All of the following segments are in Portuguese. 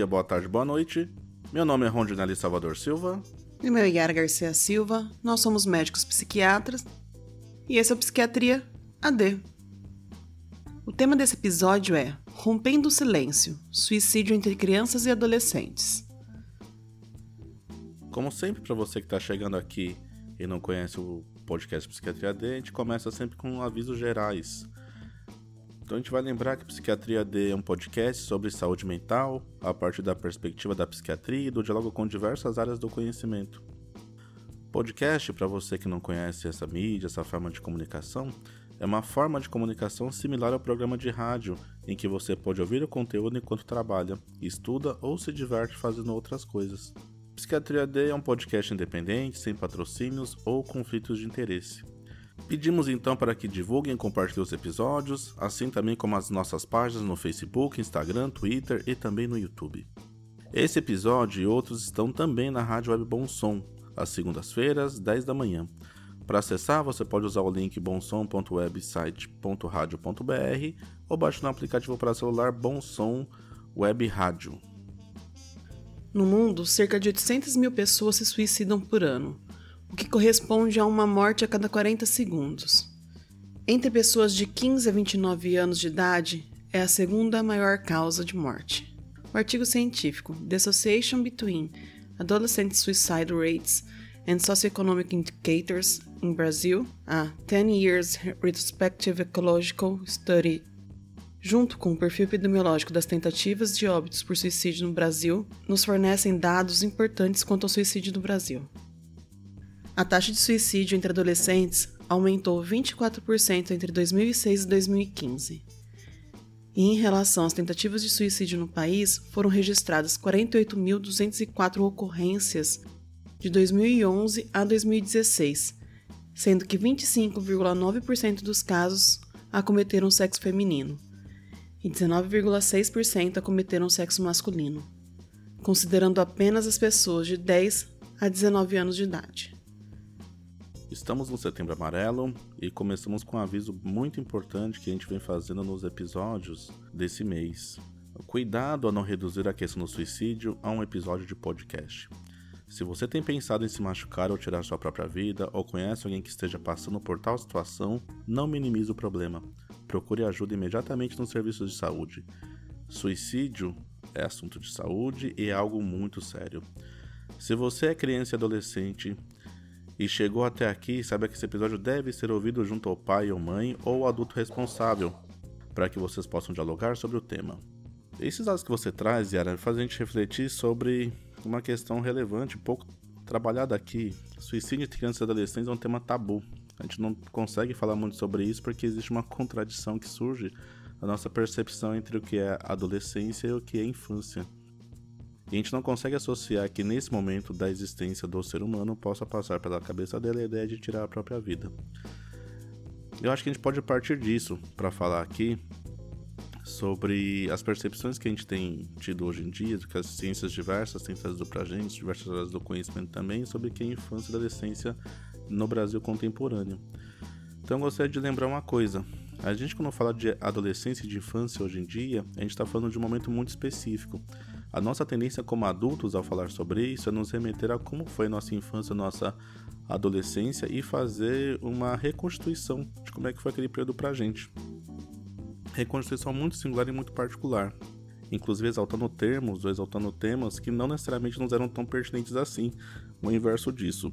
dia, boa tarde, boa noite. Meu nome é Rondinelli Salvador Silva. E meu é Yara Garcia Silva. Nós somos médicos psiquiatras. E esse é o Psiquiatria AD. O tema desse episódio é Rompendo o Silêncio Suicídio entre crianças e adolescentes. Como sempre, para você que está chegando aqui e não conhece o podcast Psiquiatria AD, a gente começa sempre com avisos gerais. Então a gente vai lembrar que Psiquiatria D é um podcast sobre saúde mental, a partir da perspectiva da psiquiatria e do diálogo com diversas áreas do conhecimento. Podcast, para você que não conhece essa mídia, essa forma de comunicação, é uma forma de comunicação similar ao programa de rádio, em que você pode ouvir o conteúdo enquanto trabalha, estuda ou se diverte fazendo outras coisas. Psiquiatria D é um podcast independente, sem patrocínios ou conflitos de interesse. Pedimos então para que divulguem e compartilhem os episódios, assim também como as nossas páginas no Facebook, Instagram, Twitter e também no YouTube. Esse episódio e outros estão também na Rádio Web Bom Som, às segundas-feiras, 10 da manhã. Para acessar, você pode usar o link bomsom.website.radio.br ou baixar no aplicativo para celular Bom Som Web Rádio. No mundo, cerca de 800 mil pessoas se suicidam por ano o que corresponde a uma morte a cada 40 segundos. Entre pessoas de 15 a 29 anos de idade, é a segunda maior causa de morte. O artigo científico The Association Between Adolescent Suicide Rates and Socioeconomic Indicators in Brazil, a 10 Years Retrospective Ecological Study, junto com o perfil epidemiológico das tentativas de óbitos por suicídio no Brasil, nos fornecem dados importantes quanto ao suicídio no Brasil. A taxa de suicídio entre adolescentes aumentou 24% entre 2006 e 2015. E em relação às tentativas de suicídio no país, foram registradas 48.204 ocorrências de 2011 a 2016, sendo que 25,9% dos casos acometeram sexo feminino e 19,6% acometeram sexo masculino, considerando apenas as pessoas de 10 a 19 anos de idade. Estamos no Setembro Amarelo e começamos com um aviso muito importante que a gente vem fazendo nos episódios desse mês. Cuidado a não reduzir a questão do suicídio a um episódio de podcast. Se você tem pensado em se machucar ou tirar sua própria vida, ou conhece alguém que esteja passando por tal situação, não minimize o problema. Procure ajuda imediatamente nos serviços de saúde. Suicídio é assunto de saúde e é algo muito sério. Se você é criança e adolescente e chegou até aqui, saiba que esse episódio deve ser ouvido junto ao pai ou mãe ou adulto responsável, para que vocês possam dialogar sobre o tema. Esses dados que você traz, Yara, fazem a gente refletir sobre uma questão relevante, pouco trabalhada aqui. Suicídio de crianças e adolescentes é um tema tabu. A gente não consegue falar muito sobre isso porque existe uma contradição que surge na nossa percepção entre o que é adolescência e o que é infância. E a gente não consegue associar que nesse momento da existência do ser humano possa passar pela cabeça dele a ideia de tirar a própria vida. Eu acho que a gente pode partir disso para falar aqui sobre as percepções que a gente tem tido hoje em dia, que as ciências diversas têm trazido para a gente, diversas áreas do conhecimento também, sobre que é a infância e adolescência no Brasil contemporâneo. Então eu gostaria de lembrar uma coisa. A gente, quando fala de adolescência e de infância hoje em dia, a gente está falando de um momento muito específico. A nossa tendência como adultos ao falar sobre isso é nos remeter a como foi nossa infância, nossa adolescência e fazer uma reconstituição de como é que foi aquele período pra gente. Reconstituição muito singular e muito particular. Inclusive exaltando termos ou exaltando temas que não necessariamente nos eram tão pertinentes assim, o inverso disso.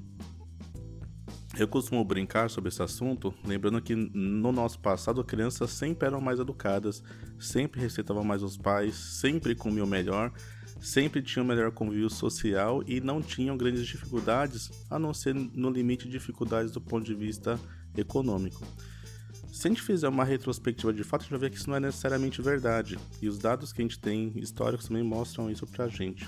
Eu costumo brincar sobre esse assunto, lembrando que no nosso passado crianças sempre eram mais educadas, sempre respeitavam mais os pais, sempre comiam melhor, sempre tinham melhor convívio social e não tinham grandes dificuldades, a não ser no limite de dificuldades do ponto de vista econômico. Se a gente fizer uma retrospectiva de fato, a gente vai ver que isso não é necessariamente verdade, e os dados que a gente tem históricos também mostram isso pra gente.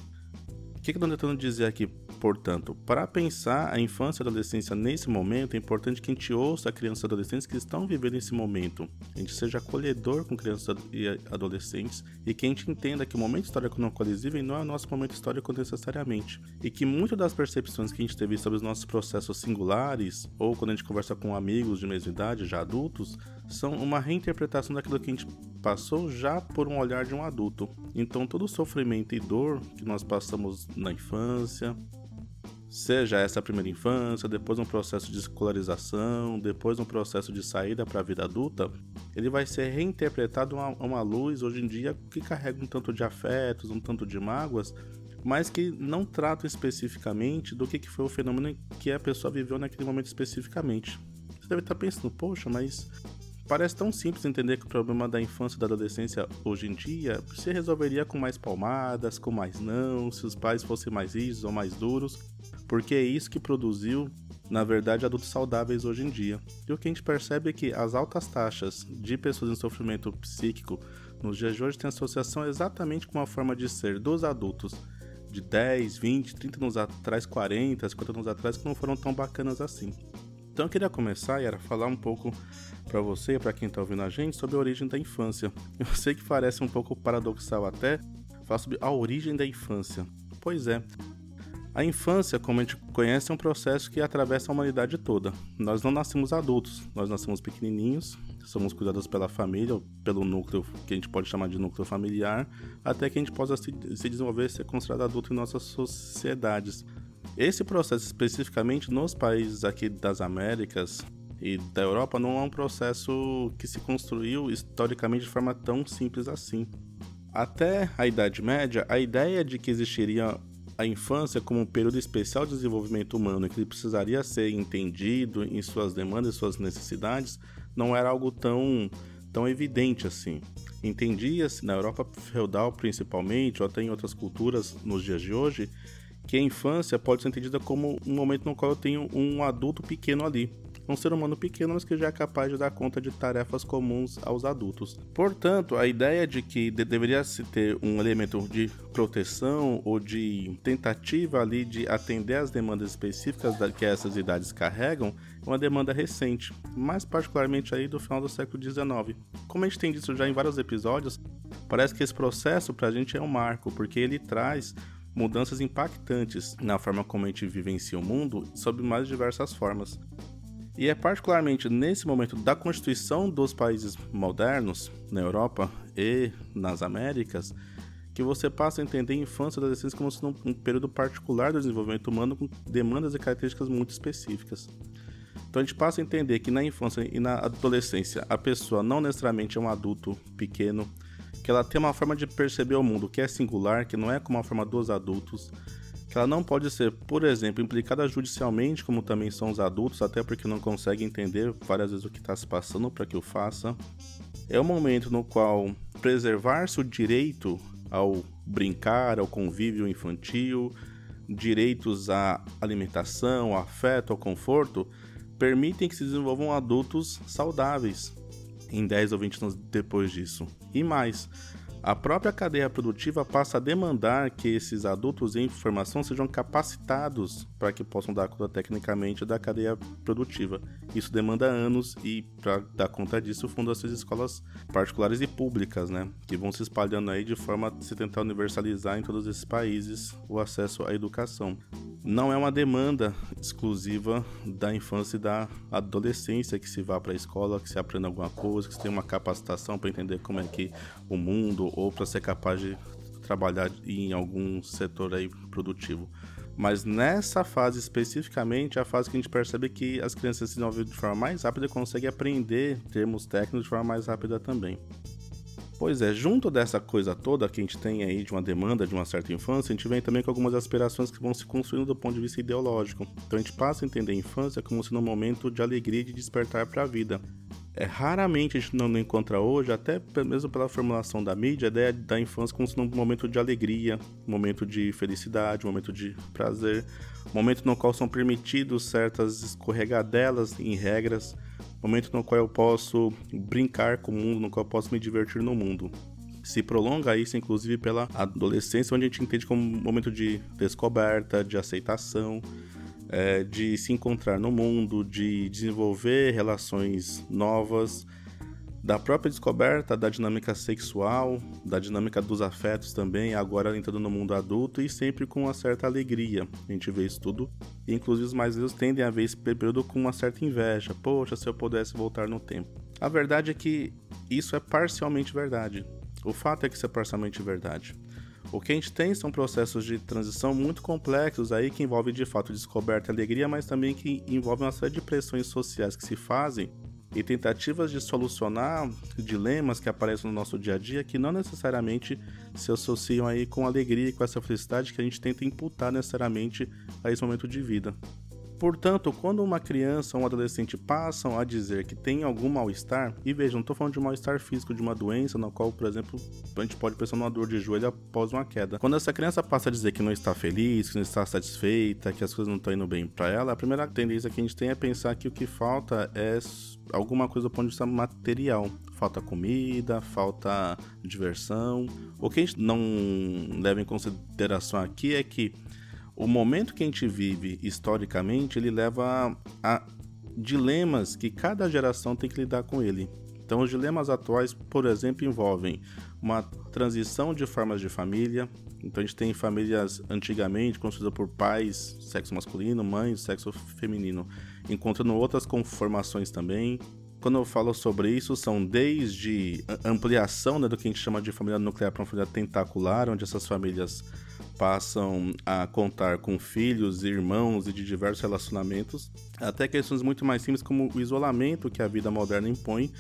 O que, que eu tentando dizer aqui? Portanto, para pensar a infância e a adolescência nesse momento, é importante que a gente ouça a crianças e adolescentes que estão vivendo esse momento. A gente seja acolhedor com crianças e adolescentes e que a gente entenda que o momento histórico qual eles vivem não é o nosso momento histórico necessariamente. E que muitas das percepções que a gente teve sobre os nossos processos singulares, ou quando a gente conversa com amigos de mesma idade, já adultos, são uma reinterpretação daquilo que a gente passou já por um olhar de um adulto. Então todo o sofrimento e dor que nós passamos na infância, seja essa primeira infância, depois um processo de escolarização, depois um processo de saída para a vida adulta, ele vai ser reinterpretado a uma luz hoje em dia que carrega um tanto de afetos, um tanto de mágoas, mas que não tratam especificamente do que foi o fenômeno que a pessoa viveu naquele momento especificamente. Você deve estar pensando, poxa, mas Parece tão simples entender que o problema da infância e da adolescência hoje em dia se resolveria com mais palmadas, com mais não, se os pais fossem mais rígidos ou mais duros, porque é isso que produziu, na verdade, adultos saudáveis hoje em dia. E o que a gente percebe é que as altas taxas de pessoas em sofrimento psíquico nos dias de hoje têm associação exatamente com a forma de ser dos adultos de 10, 20, 30 anos atrás, 40, 50 anos atrás, que não foram tão bacanas assim. Então eu queria começar era falar um pouco para você e para quem está ouvindo a gente sobre a origem da infância. Eu sei que parece um pouco paradoxal até falar sobre a origem da infância. Pois é. A infância, como a gente conhece, é um processo que atravessa a humanidade toda. Nós não nascemos adultos, nós nascemos pequenininhos, somos cuidados pela família, pelo núcleo que a gente pode chamar de núcleo familiar, até que a gente possa se desenvolver e ser considerado adulto em nossas sociedades. Esse processo especificamente nos países aqui das Américas e da Europa não é um processo que se construiu historicamente de forma tão simples assim. Até a Idade Média, a ideia de que existiria a infância como um período especial de desenvolvimento humano que precisaria ser entendido em suas demandas e suas necessidades não era algo tão, tão evidente assim. Entendia-se, na Europa feudal principalmente, ou até em outras culturas nos dias de hoje, que a infância pode ser entendida como um momento no qual eu tenho um adulto pequeno ali. Um ser humano pequeno, mas que já é capaz de dar conta de tarefas comuns aos adultos. Portanto, a ideia de que de deveria se ter um elemento de proteção ou de tentativa ali de atender às demandas específicas que essas idades carregam é uma demanda recente, mais particularmente aí do final do século XIX. Como a gente tem dito já em vários episódios, parece que esse processo para a gente é um marco, porque ele traz mudanças impactantes na forma como a gente vivencia o mundo sob mais diversas formas. E é particularmente nesse momento da constituição dos países modernos, na Europa e nas Américas, que você passa a entender a infância e a adolescência como sendo um período particular do desenvolvimento humano com demandas e características muito específicas. Então a gente passa a entender que na infância e na adolescência a pessoa não necessariamente é um adulto pequeno, que ela tem uma forma de perceber o mundo que é singular, que não é como a forma dos adultos, que ela não pode ser, por exemplo, implicada judicialmente, como também são os adultos, até porque não consegue entender várias vezes o que está se passando para que o faça. É o momento no qual preservar-se o direito ao brincar, ao convívio infantil, direitos à alimentação, ao afeto, ao conforto, permitem que se desenvolvam adultos saudáveis, em 10 ou 20 anos depois disso. E mais, a própria cadeia produtiva passa a demandar que esses adultos em formação sejam capacitados para que possam dar conta tecnicamente da cadeia produtiva. Isso demanda anos e, para dar conta disso, fundam essas escolas particulares e públicas, né? Que vão se espalhando aí de forma a se tentar universalizar em todos esses países o acesso à educação não é uma demanda exclusiva da infância e da adolescência que se vá para a escola, que se aprenda alguma coisa, que se tenha uma capacitação para entender como é que o mundo ou para ser capaz de trabalhar em algum setor aí produtivo. Mas nessa fase especificamente, é a fase que a gente percebe que as crianças se desenvolvem de forma mais rápida e conseguem aprender termos técnicos de forma mais rápida também. Pois é, junto dessa coisa toda que a gente tem aí de uma demanda de uma certa infância, a gente vem também com algumas aspirações que vão se construindo do ponto de vista ideológico. Então a gente passa a entender a infância como sendo um momento de alegria e de despertar para a vida. É, raramente a gente não encontra hoje, até mesmo pela formulação da mídia, a ideia da infância como sendo um momento de alegria, um momento de felicidade, um momento de prazer, um momento no qual são permitidos certas escorregadelas em regras, momento no qual eu posso brincar com o mundo, no qual eu posso me divertir no mundo. Se prolonga isso, inclusive, pela adolescência, onde a gente entende como um momento de descoberta, de aceitação, é, de se encontrar no mundo, de desenvolver relações novas, da própria descoberta da dinâmica sexual, da dinâmica dos afetos também, agora entrando no mundo adulto e sempre com uma certa alegria. A gente vê isso tudo. E, inclusive, os mais velhos tendem a ver esse período com uma certa inveja. Poxa, se eu pudesse voltar no tempo. A verdade é que isso é parcialmente verdade. O fato é que isso é parcialmente verdade. O que a gente tem são processos de transição muito complexos aí que envolvem de fato descoberta e alegria, mas também que envolvem uma série de pressões sociais que se fazem e tentativas de solucionar dilemas que aparecem no nosso dia a dia que não necessariamente se associam aí com alegria e com essa felicidade que a gente tenta imputar necessariamente a esse momento de vida. Portanto, quando uma criança ou um adolescente passam a dizer que tem algum mal-estar, e vejam, não estou falando de mal-estar físico, de uma doença na qual, por exemplo, a gente pode pensar numa dor de joelho após uma queda. Quando essa criança passa a dizer que não está feliz, que não está satisfeita, que as coisas não estão indo bem para ela, a primeira tendência que a gente tem é pensar que o que falta é alguma coisa do ponto de vista material. Falta comida, falta diversão. O que a gente não leva em consideração aqui é que o momento que a gente vive historicamente, ele leva a dilemas que cada geração tem que lidar com ele. Então, os dilemas atuais, por exemplo, envolvem uma transição de formas de família. Então, a gente tem famílias antigamente construídas por pais, sexo masculino, mães, sexo feminino, encontrando outras conformações também. Quando eu falo sobre isso, são desde ampliação né, do que a gente chama de família nuclear para uma família tentacular, onde essas famílias passam a contar com filhos, irmãos e de diversos relacionamentos, até questões muito mais simples como o isolamento que a vida moderna impõe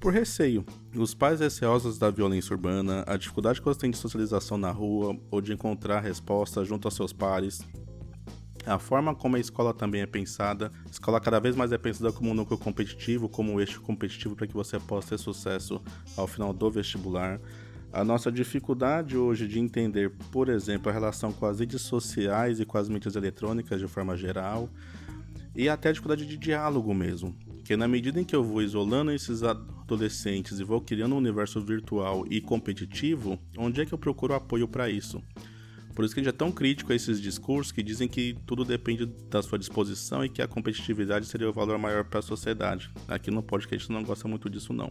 por receio. Os pais receosos da violência urbana, a dificuldade que você tem de socialização na rua ou de encontrar respostas junto aos seus pares, a forma como a escola também é pensada, a escola cada vez mais é pensada como um núcleo competitivo, como um eixo competitivo para que você possa ter sucesso ao final do vestibular. A nossa dificuldade hoje de entender, por exemplo, a relação com as redes sociais e com as mídias eletrônicas de forma geral, e até a dificuldade de diálogo mesmo. Que na medida em que eu vou isolando esses adolescentes e vou criando um universo virtual e competitivo, onde é que eu procuro apoio para isso? Por isso que a gente é tão crítico a esses discursos que dizem que tudo depende da sua disposição e que a competitividade seria o valor maior para a sociedade. Aqui no podcast não gosta muito disso não.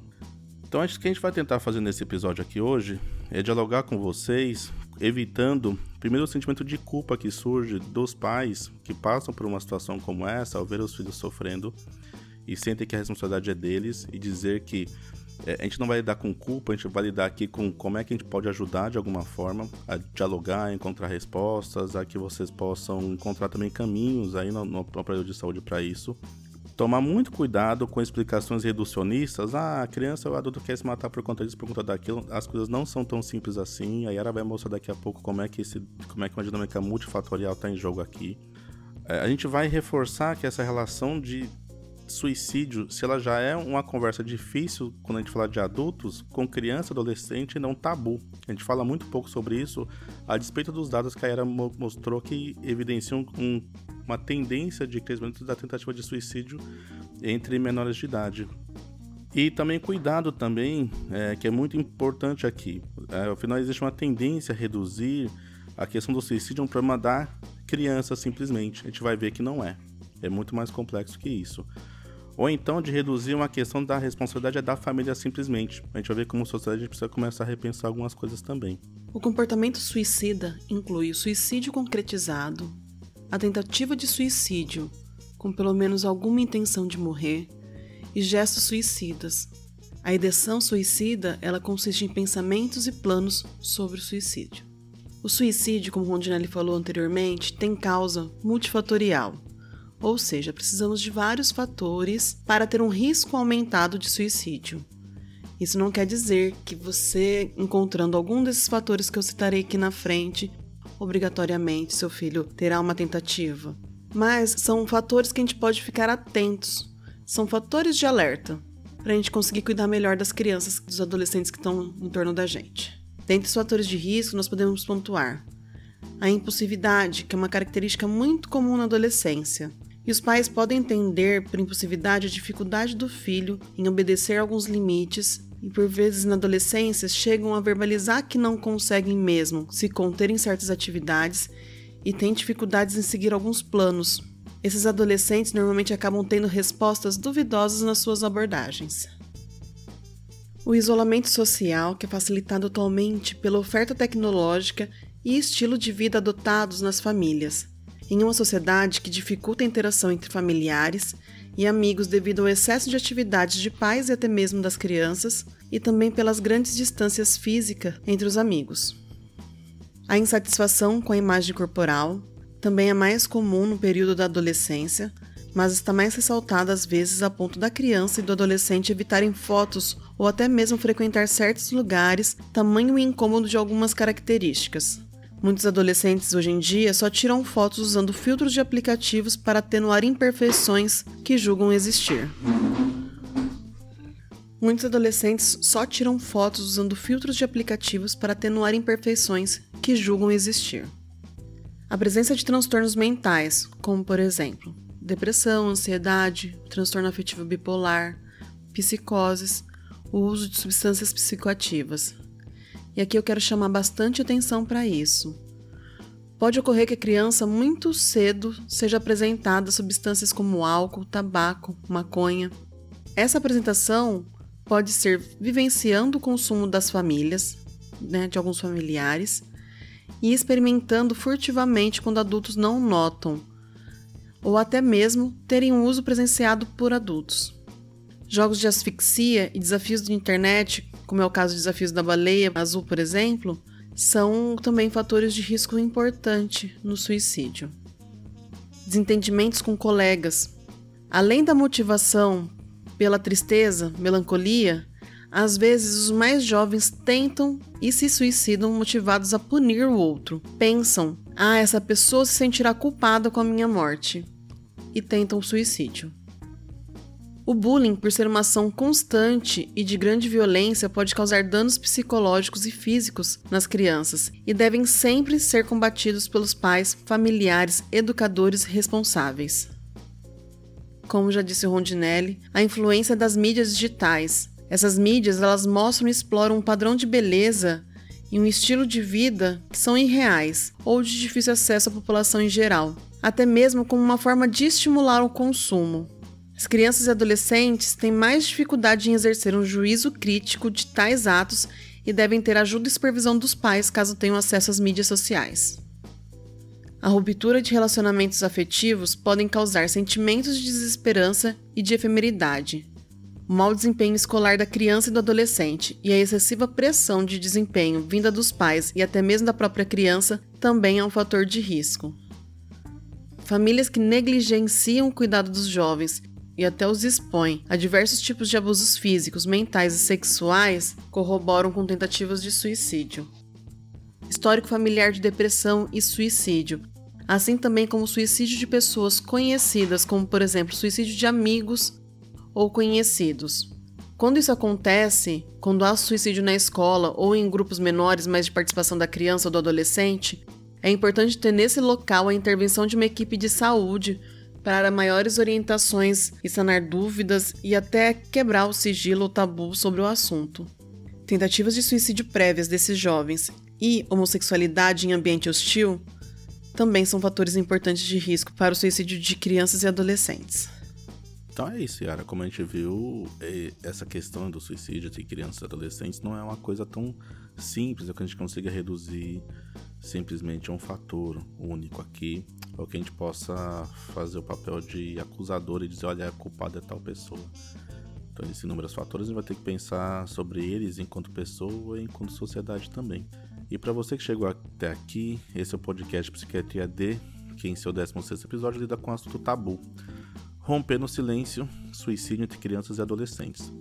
Então, acho que a gente vai tentar fazer nesse episódio aqui hoje é dialogar com vocês, evitando primeiro o sentimento de culpa que surge dos pais que passam por uma situação como essa ao ver os filhos sofrendo e sentem que a responsabilidade é deles e dizer que é, a gente não vai lidar com culpa, a gente vai lidar aqui com como é que a gente pode ajudar de alguma forma a dialogar, a encontrar respostas, a que vocês possam encontrar também caminhos aí no, no aparelho de saúde para isso Tomar muito cuidado com explicações reducionistas. Ah, a criança ou adulto quer se matar por conta disso, por conta daquilo. As coisas não são tão simples assim. A Yara vai mostrar daqui a pouco como é que, esse, como é que uma dinâmica multifatorial está em jogo aqui. É, a gente vai reforçar que essa relação de suicídio, se ela já é uma conversa difícil quando a gente fala de adultos, com criança, adolescente, não tabu. A gente fala muito pouco sobre isso, a despeito dos dados que a Era mostrou que evidenciam um, uma tendência de crescimento da tentativa de suicídio entre menores de idade. E também cuidado também, é, que é muito importante aqui. É, afinal, existe uma tendência a reduzir a questão do suicídio a um problema da criança simplesmente. A gente vai ver que não é. É muito mais complexo que isso ou então de reduzir uma questão da responsabilidade da família simplesmente. A gente vai ver como sociedade a gente precisa começar a repensar algumas coisas também. O comportamento suicida inclui o suicídio concretizado, a tentativa de suicídio com pelo menos alguma intenção de morrer e gestos suicidas. A ideação suicida, ela consiste em pensamentos e planos sobre o suicídio. O suicídio, como Rondinelli falou anteriormente, tem causa multifatorial, ou seja, precisamos de vários fatores para ter um risco aumentado de suicídio. Isso não quer dizer que você, encontrando algum desses fatores que eu citarei aqui na frente, obrigatoriamente seu filho terá uma tentativa. Mas são fatores que a gente pode ficar atentos. São fatores de alerta para a gente conseguir cuidar melhor das crianças e dos adolescentes que estão em torno da gente. Dentre os fatores de risco, nós podemos pontuar a impulsividade, que é uma característica muito comum na adolescência. E os pais podem entender por impulsividade a dificuldade do filho em obedecer alguns limites e por vezes na adolescência chegam a verbalizar que não conseguem mesmo se conter em certas atividades e têm dificuldades em seguir alguns planos. Esses adolescentes normalmente acabam tendo respostas duvidosas nas suas abordagens. O isolamento social, que é facilitado atualmente pela oferta tecnológica e estilo de vida adotados nas famílias, em uma sociedade que dificulta a interação entre familiares e amigos devido ao excesso de atividades de pais e até mesmo das crianças, e também pelas grandes distâncias físicas entre os amigos. A insatisfação com a imagem corporal também é mais comum no período da adolescência, mas está mais ressaltada às vezes a ponto da criança e do adolescente evitarem fotos ou até mesmo frequentar certos lugares, tamanho e incômodo de algumas características. Muitos adolescentes hoje em dia só tiram fotos usando filtros de aplicativos para atenuar imperfeições que julgam existir. Muitos adolescentes só tiram fotos usando filtros de aplicativos para atenuar imperfeições que julgam existir. A presença de transtornos mentais, como por exemplo depressão, ansiedade, transtorno afetivo bipolar, psicoses, o uso de substâncias psicoativas. E aqui eu quero chamar bastante atenção para isso. Pode ocorrer que a criança muito cedo seja apresentada substâncias como álcool, tabaco, maconha. Essa apresentação pode ser vivenciando o consumo das famílias, né, de alguns familiares, e experimentando furtivamente quando adultos não notam, ou até mesmo terem um uso presenciado por adultos. Jogos de asfixia e desafios de internet, como é o caso de desafios da baleia azul, por exemplo, são também fatores de risco importante no suicídio. Desentendimentos com colegas. Além da motivação pela tristeza, melancolia, às vezes os mais jovens tentam e se suicidam motivados a punir o outro. Pensam: ah, essa pessoa se sentirá culpada com a minha morte. E tentam o suicídio. O bullying, por ser uma ação constante e de grande violência, pode causar danos psicológicos e físicos nas crianças e devem sempre ser combatidos pelos pais, familiares, educadores responsáveis como já disse Rondinelli, a influência das mídias digitais. Essas mídias elas mostram e exploram um padrão de beleza e um estilo de vida que são irreais ou de difícil acesso à população em geral, até mesmo como uma forma de estimular o consumo. As crianças e adolescentes têm mais dificuldade em exercer um juízo crítico de tais atos e devem ter ajuda e supervisão dos pais caso tenham acesso às mídias sociais. A ruptura de relacionamentos afetivos podem causar sentimentos de desesperança e de efemeridade. O mau desempenho escolar da criança e do adolescente e a excessiva pressão de desempenho vinda dos pais e até mesmo da própria criança também é um fator de risco. Famílias que negligenciam o cuidado dos jovens e até os expõem a diversos tipos de abusos físicos, mentais e sexuais corroboram com tentativas de suicídio. Histórico familiar de depressão e suicídio, assim também como suicídio de pessoas conhecidas, como por exemplo suicídio de amigos ou conhecidos. Quando isso acontece, quando há suicídio na escola ou em grupos menores, mas de participação da criança ou do adolescente, é importante ter nesse local a intervenção de uma equipe de saúde para maiores orientações e sanar dúvidas e até quebrar o sigilo ou tabu sobre o assunto. Tentativas de suicídio prévias desses jovens e homossexualidade em ambiente hostil também são fatores importantes de risco para o suicídio de crianças e adolescentes. Então é isso, Yara. Como a gente viu, essa questão do suicídio de crianças e adolescentes não é uma coisa tão simples, é que a gente consiga reduzir simplesmente a um fator único aqui, ou que a gente possa fazer o papel de acusador e dizer, olha, a culpada é tal pessoa. Então, existem inúmeros fatores, a gente vai ter que pensar sobre eles enquanto pessoa e enquanto sociedade também. E para você que chegou até aqui, esse é o podcast Psiquiatria D, que em seu 16 episódio lida com o assunto tabu. Romper no silêncio, suicídio entre crianças e adolescentes.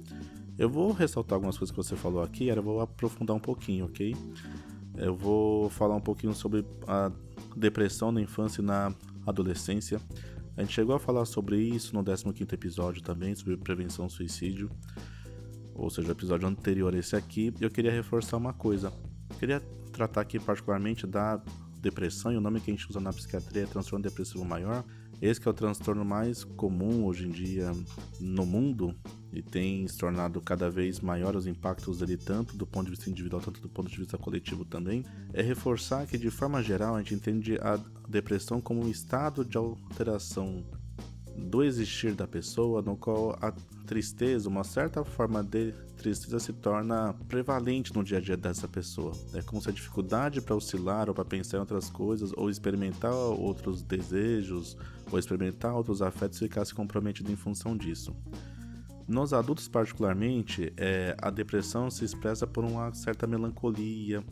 Eu vou ressaltar algumas coisas que você falou aqui, eu vou aprofundar um pouquinho, ok? Eu vou falar um pouquinho sobre a depressão na infância e na adolescência. A gente chegou a falar sobre isso no 15 episódio também, sobre prevenção ao suicídio. Ou seja, o episódio anterior a esse aqui. Eu queria reforçar uma coisa. Eu queria tratar aqui particularmente da depressão, e o nome que a gente usa na psiquiatria é transtorno depressivo maior. Esse é o transtorno mais comum hoje em dia no mundo e tem se tornado cada vez maior os impactos dele, tanto do ponto de vista individual, tanto do ponto de vista coletivo também. É reforçar que, de forma geral, a gente entende a depressão como um estado de alteração do existir da pessoa, no qual a tristeza, uma certa forma de tristeza se torna prevalente no dia a dia dessa pessoa. É como se a dificuldade para oscilar ou para pensar em outras coisas, ou experimentar outros desejos, ou experimentar outros afetos ficasse comprometido em função disso. Nos adultos, particularmente, é, a depressão se expressa por uma certa melancolia,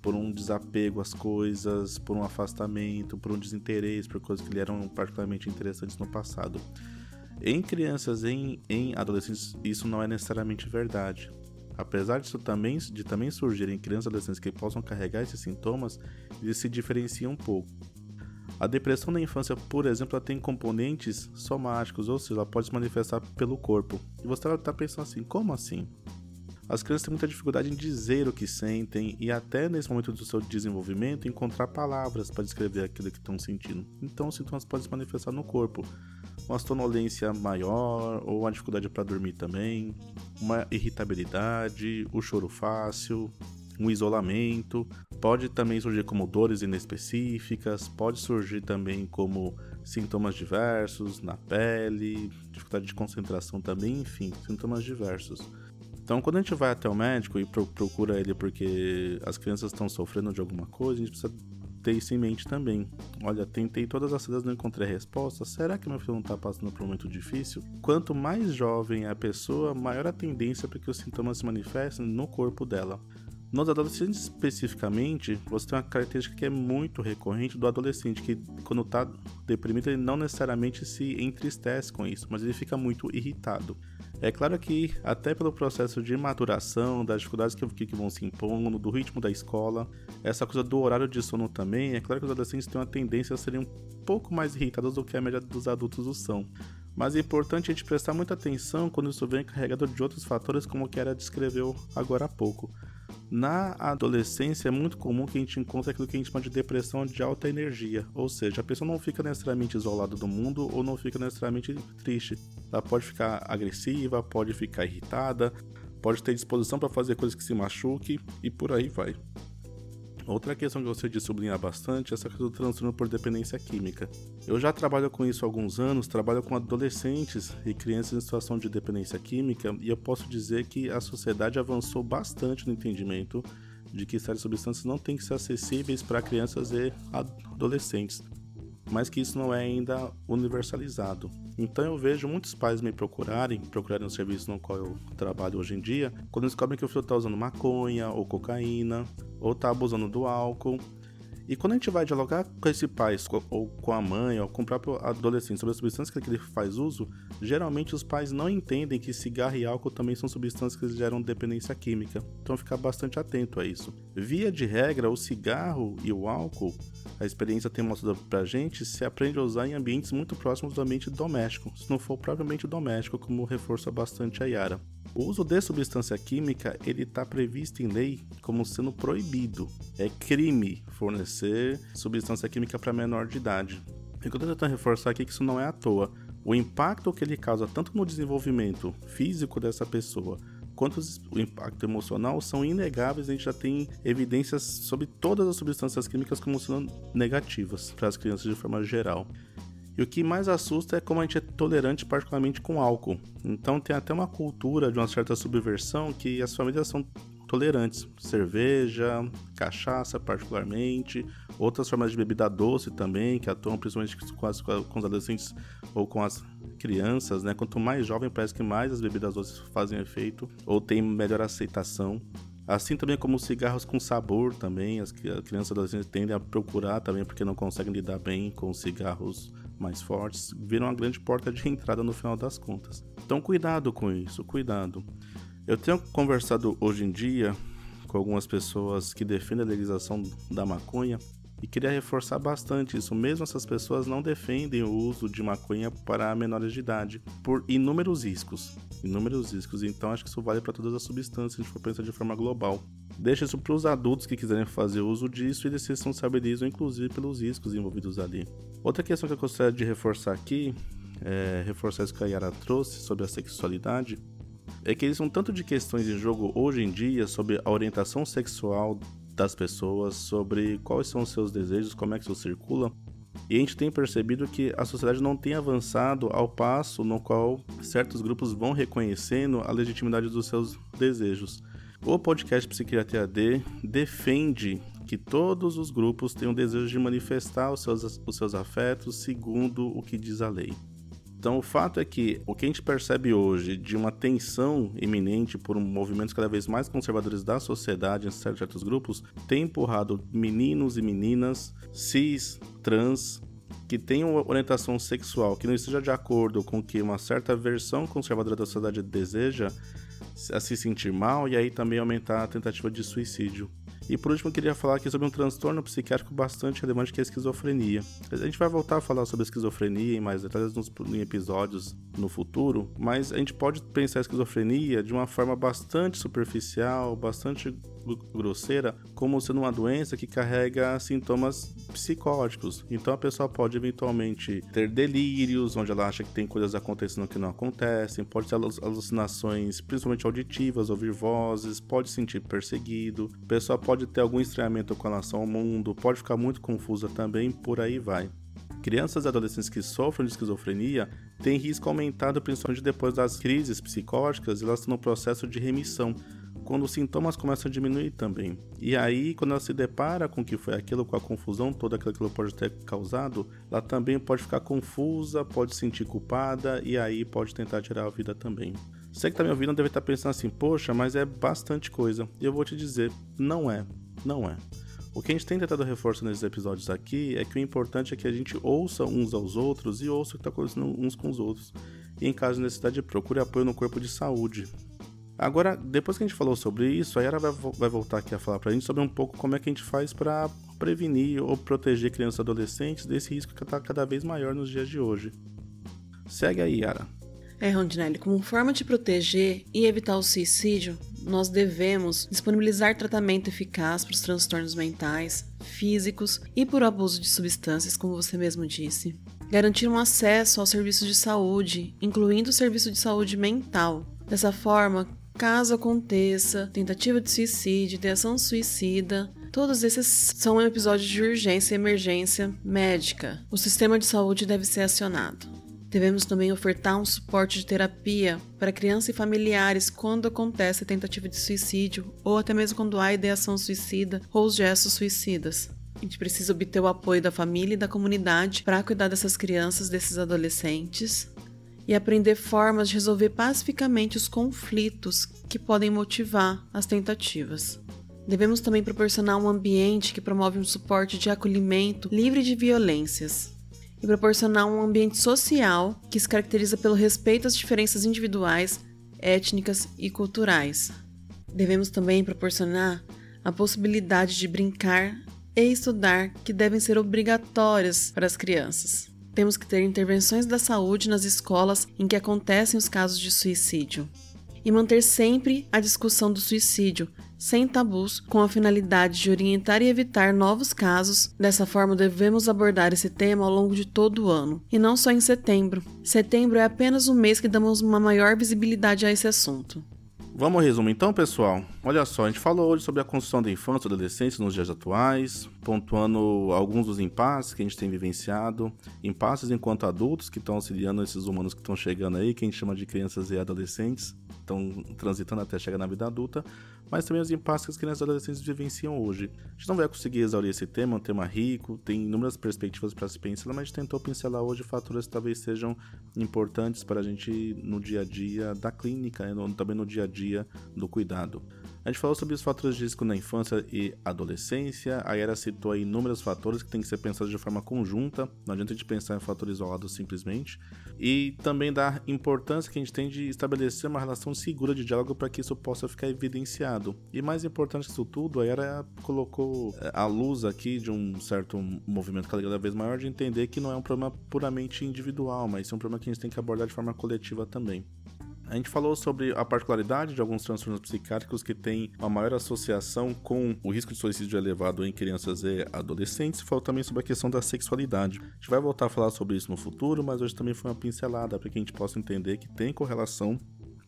por um desapego às coisas, por um afastamento, por um desinteresse por coisas que lhe eram particularmente interessantes no passado. Em crianças e em, em adolescentes, isso não é necessariamente verdade. Apesar disso também, de também surgirem crianças e adolescentes que possam carregar esses sintomas, eles se diferenciam um pouco. A depressão na infância, por exemplo, tem componentes somáticos, ou seja, ela pode se manifestar pelo corpo. E você vai estar pensando assim, como assim? As crianças têm muita dificuldade em dizer o que sentem e até nesse momento do seu desenvolvimento encontrar palavras para descrever aquilo que estão sentindo. Então os sintomas podem se manifestar no corpo. Uma sonolência maior ou uma dificuldade para dormir também, uma irritabilidade, o choro fácil, um isolamento, pode também surgir como dores inespecíficas, pode surgir também como sintomas diversos na pele, dificuldade de concentração também, enfim, sintomas diversos. Então, quando a gente vai até o médico e procura ele porque as crianças estão sofrendo de alguma coisa, a gente precisa ter isso em mente também. Olha, tentei todas as vezes, não encontrei resposta. Será que meu filho não está passando por um momento difícil? Quanto mais jovem é a pessoa, maior a tendência para que os sintomas se manifestem no corpo dela. Nos adolescentes especificamente, você tem uma característica que é muito recorrente do adolescente, que quando está deprimido, ele não necessariamente se entristece com isso, mas ele fica muito irritado. É claro que, até pelo processo de maturação, das dificuldades que, que vão se impondo, do ritmo da escola, essa coisa do horário de sono também, é claro que os adolescentes têm uma tendência a serem um pouco mais irritados do que a média dos adultos o são. Mas é importante a gente prestar muita atenção quando isso vem carregado de outros fatores, como o que era descreveu agora há pouco. Na adolescência é muito comum que a gente encontre aquilo que a gente chama de depressão de alta energia, ou seja, a pessoa não fica necessariamente isolada do mundo ou não fica necessariamente triste. Ela pode ficar agressiva, pode ficar irritada, pode ter disposição para fazer coisas que se machuque e por aí vai. Outra questão que eu gostaria de sublinhar bastante é essa questão do transtorno por dependência química. Eu já trabalho com isso há alguns anos, trabalho com adolescentes e crianças em situação de dependência química, e eu posso dizer que a sociedade avançou bastante no entendimento de que certas substâncias não têm que ser acessíveis para crianças e adolescentes, mas que isso não é ainda universalizado. Então eu vejo muitos pais me procurarem, procurarem o serviço no qual eu trabalho hoje em dia, quando descobrem que o filho está usando maconha ou cocaína, ou está abusando do álcool. E quando a gente vai dialogar com esse pai, ou com a mãe, ou com o próprio adolescente sobre as substâncias que ele faz uso, geralmente os pais não entendem que cigarro e álcool também são substâncias que geram dependência química. Então ficar bastante atento a isso. Via de regra, o cigarro e o álcool, a experiência tem mostrado pra gente, se aprende a usar em ambientes muito próximos do ambiente doméstico, se não for propriamente doméstico, como reforça bastante a Yara. O uso de substância química ele está previsto em lei como sendo proibido. É crime fornecer substância química para menor de idade. E eu estou tentando reforçar aqui que isso não é à toa. O impacto que ele causa tanto no desenvolvimento físico dessa pessoa quanto o impacto emocional são inegáveis. A gente já tem evidências sobre todas as substâncias químicas como sendo negativas para as crianças de forma geral. E o que mais assusta é como a gente é tolerante, particularmente com álcool. Então tem até uma cultura de uma certa subversão que as famílias são tolerantes. Cerveja, cachaça, particularmente, outras formas de bebida doce também, que atuam principalmente com, as, com os adolescentes ou com as crianças, né? Quanto mais jovem, parece que mais as bebidas doces fazem efeito ou tem melhor aceitação. Assim também como cigarros com sabor também, as crianças e adolescentes tendem a procurar também porque não conseguem lidar bem com cigarros mais fortes, viram uma grande porta de entrada no final das contas. Então cuidado com isso, cuidado. Eu tenho conversado hoje em dia com algumas pessoas que defendem a legalização da maconha e queria reforçar bastante isso. Mesmo essas pessoas não defendem o uso de maconha para menores de idade por inúmeros riscos. Inúmeros riscos. Então acho que isso vale para todas as substâncias, se a gente for pensar de forma global. Deixa isso para os adultos que quiserem fazer uso disso e eles se responsabilizam, inclusive, pelos riscos envolvidos ali. Outra questão que eu gostaria de reforçar aqui, é, reforçar isso que a Yara trouxe sobre a sexualidade, é que existem um tanto de questões em jogo hoje em dia sobre a orientação sexual das pessoas, sobre quais são os seus desejos, como é que isso circula. E a gente tem percebido que a sociedade não tem avançado ao passo no qual certos grupos vão reconhecendo a legitimidade dos seus desejos. O podcast Psiquiatria AD defende que todos os grupos têm o desejo de manifestar os seus, os seus afetos segundo o que diz a lei. Então, o fato é que o que a gente percebe hoje de uma tensão iminente por movimentos cada vez mais conservadores da sociedade em certos grupos tem empurrado meninos e meninas cis, trans, que tenham orientação sexual que não esteja de acordo com o que uma certa versão conservadora da sociedade deseja, a se sentir mal e aí também aumentar a tentativa de suicídio. E por último, eu queria falar aqui sobre um transtorno psiquiátrico bastante relevante que é a esquizofrenia. A gente vai voltar a falar sobre a esquizofrenia em mais detalhes nos, em episódios no futuro, mas a gente pode pensar a esquizofrenia de uma forma bastante superficial, bastante grosseira, como sendo uma doença que carrega sintomas psicóticos. Então a pessoa pode eventualmente ter delírios, onde ela acha que tem coisas acontecendo que não acontecem, pode ter alucinações, principalmente auditivas, ouvir vozes, pode sentir perseguido, a pessoa pode ter algum estranhamento com relação ao mundo, pode ficar muito confusa também, por aí vai. Crianças e adolescentes que sofrem de esquizofrenia têm risco aumentado principalmente depois das crises psicóticas elas estão no processo de remissão, quando os sintomas começam a diminuir também. E aí, quando ela se depara com o que foi aquilo, com a confusão toda que ela pode ter causado, ela também pode ficar confusa, pode se sentir culpada e aí pode tentar tirar a vida também. Você que está me ouvindo deve estar tá pensando assim, poxa, mas é bastante coisa. E eu vou te dizer, não é, não é. O que a gente tem tentado reforçar nesses episódios aqui é que o importante é que a gente ouça uns aos outros e ouça o que está acontecendo uns com os outros. E em caso de necessidade, procure apoio no corpo de saúde. Agora, depois que a gente falou sobre isso, a Yara vai, vai voltar aqui a falar pra gente sobre um pouco como é que a gente faz para prevenir ou proteger crianças e adolescentes desse risco que está cada vez maior nos dias de hoje. Segue aí, Yara. É, Rondinelli, como forma de proteger e evitar o suicídio, nós devemos disponibilizar tratamento eficaz para os transtornos mentais, físicos e por abuso de substâncias, como você mesmo disse. Garantir um acesso aos serviços de saúde, incluindo o serviço de saúde mental. Dessa forma, Caso aconteça tentativa de suicídio, intenção suicida, todos esses são episódios de urgência e emergência médica. O sistema de saúde deve ser acionado. Devemos também ofertar um suporte de terapia para crianças e familiares quando acontece a tentativa de suicídio ou até mesmo quando há ideação suicida ou os gestos suicidas. A gente precisa obter o apoio da família e da comunidade para cuidar dessas crianças, desses adolescentes e aprender formas de resolver pacificamente os conflitos que podem motivar as tentativas. Devemos também proporcionar um ambiente que promove um suporte de acolhimento livre de violências e proporcionar um ambiente social que se caracteriza pelo respeito às diferenças individuais, étnicas e culturais. Devemos também proporcionar a possibilidade de brincar e estudar que devem ser obrigatórias para as crianças. Temos que ter intervenções da saúde nas escolas em que acontecem os casos de suicídio. E manter sempre a discussão do suicídio, sem tabus, com a finalidade de orientar e evitar novos casos. Dessa forma, devemos abordar esse tema ao longo de todo o ano, e não só em setembro. Setembro é apenas um mês que damos uma maior visibilidade a esse assunto. Vamos resumir então, pessoal? Olha só, a gente falou hoje sobre a construção da infância e adolescência nos dias atuais, pontuando alguns dos impasses que a gente tem vivenciado, impasses enquanto adultos que estão auxiliando esses humanos que estão chegando aí, que a gente chama de crianças e adolescentes, estão transitando até chegar na vida adulta, mas também os impasses que as crianças e adolescentes vivenciam hoje. A gente não vai conseguir exaurir esse tema, é um tema rico, tem inúmeras perspectivas para se pensar, mas a gente tentou pincelar hoje fatores que talvez sejam importantes para a gente no dia a dia da clínica, né, também no dia a dia do cuidado. A gente falou sobre os fatores de risco na infância e adolescência. A Era citou aí inúmeros fatores que têm que ser pensados de forma conjunta. Não adianta a gente pensar em fatores isolados simplesmente. E também da importância que a gente tem de estabelecer uma relação segura de diálogo para que isso possa ficar evidenciado. E mais importante que isso tudo, a Era colocou é, a luz aqui de um certo movimento cada vez maior de entender que não é um problema puramente individual, mas é um problema que a gente tem que abordar de forma coletiva também. A gente falou sobre a particularidade de alguns transtornos psiquiátricos que têm uma maior associação com o risco de suicídio elevado em crianças e adolescentes. Falou também sobre a questão da sexualidade. A gente vai voltar a falar sobre isso no futuro, mas hoje também foi uma pincelada para que a gente possa entender que tem correlação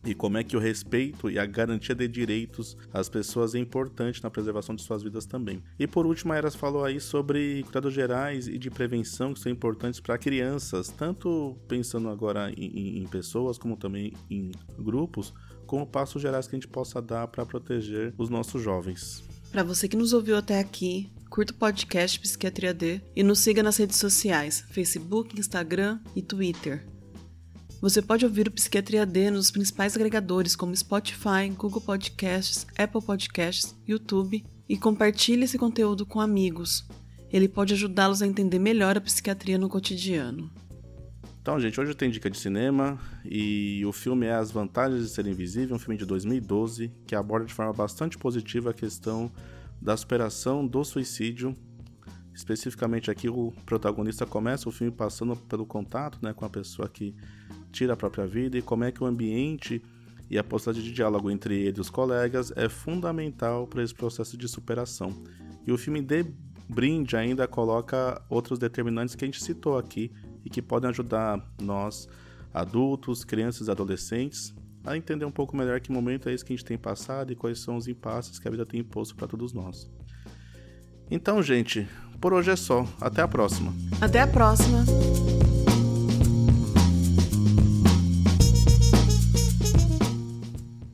e como é que o respeito e a garantia de direitos às pessoas é importante na preservação de suas vidas também. E por último, a Eras falou aí sobre cuidados gerais e de prevenção que são importantes para crianças, tanto pensando agora em, em, pessoas como também em grupos, como passos gerais que a gente possa dar para proteger os nossos jovens. Para você que nos ouviu até aqui, curta o podcast Psiquiatria D e nos siga nas redes sociais, Facebook, Instagram e Twitter. Você pode ouvir o Psiquiatria D nos principais agregadores como Spotify, Google Podcasts, Apple Podcasts, YouTube e compartilhe esse conteúdo com amigos. Ele pode ajudá-los a entender melhor a psiquiatria no cotidiano. Então, gente, hoje tem dica de cinema e o filme é As Vantagens de Ser Invisível, um filme de 2012 que aborda de forma bastante positiva a questão da superação do suicídio. Especificamente aqui o protagonista começa o filme passando pelo contato né, com a pessoa que tira a própria vida e como é que o ambiente e a possibilidade de diálogo entre ele e os colegas é fundamental para esse processo de superação. E o filme de brinde ainda coloca outros determinantes que a gente citou aqui e que podem ajudar nós, adultos, crianças e adolescentes, a entender um pouco melhor que momento é esse que a gente tem passado e quais são os impasses que a vida tem imposto para todos nós. Então, gente, por hoje é só. Até a próxima. Até a próxima.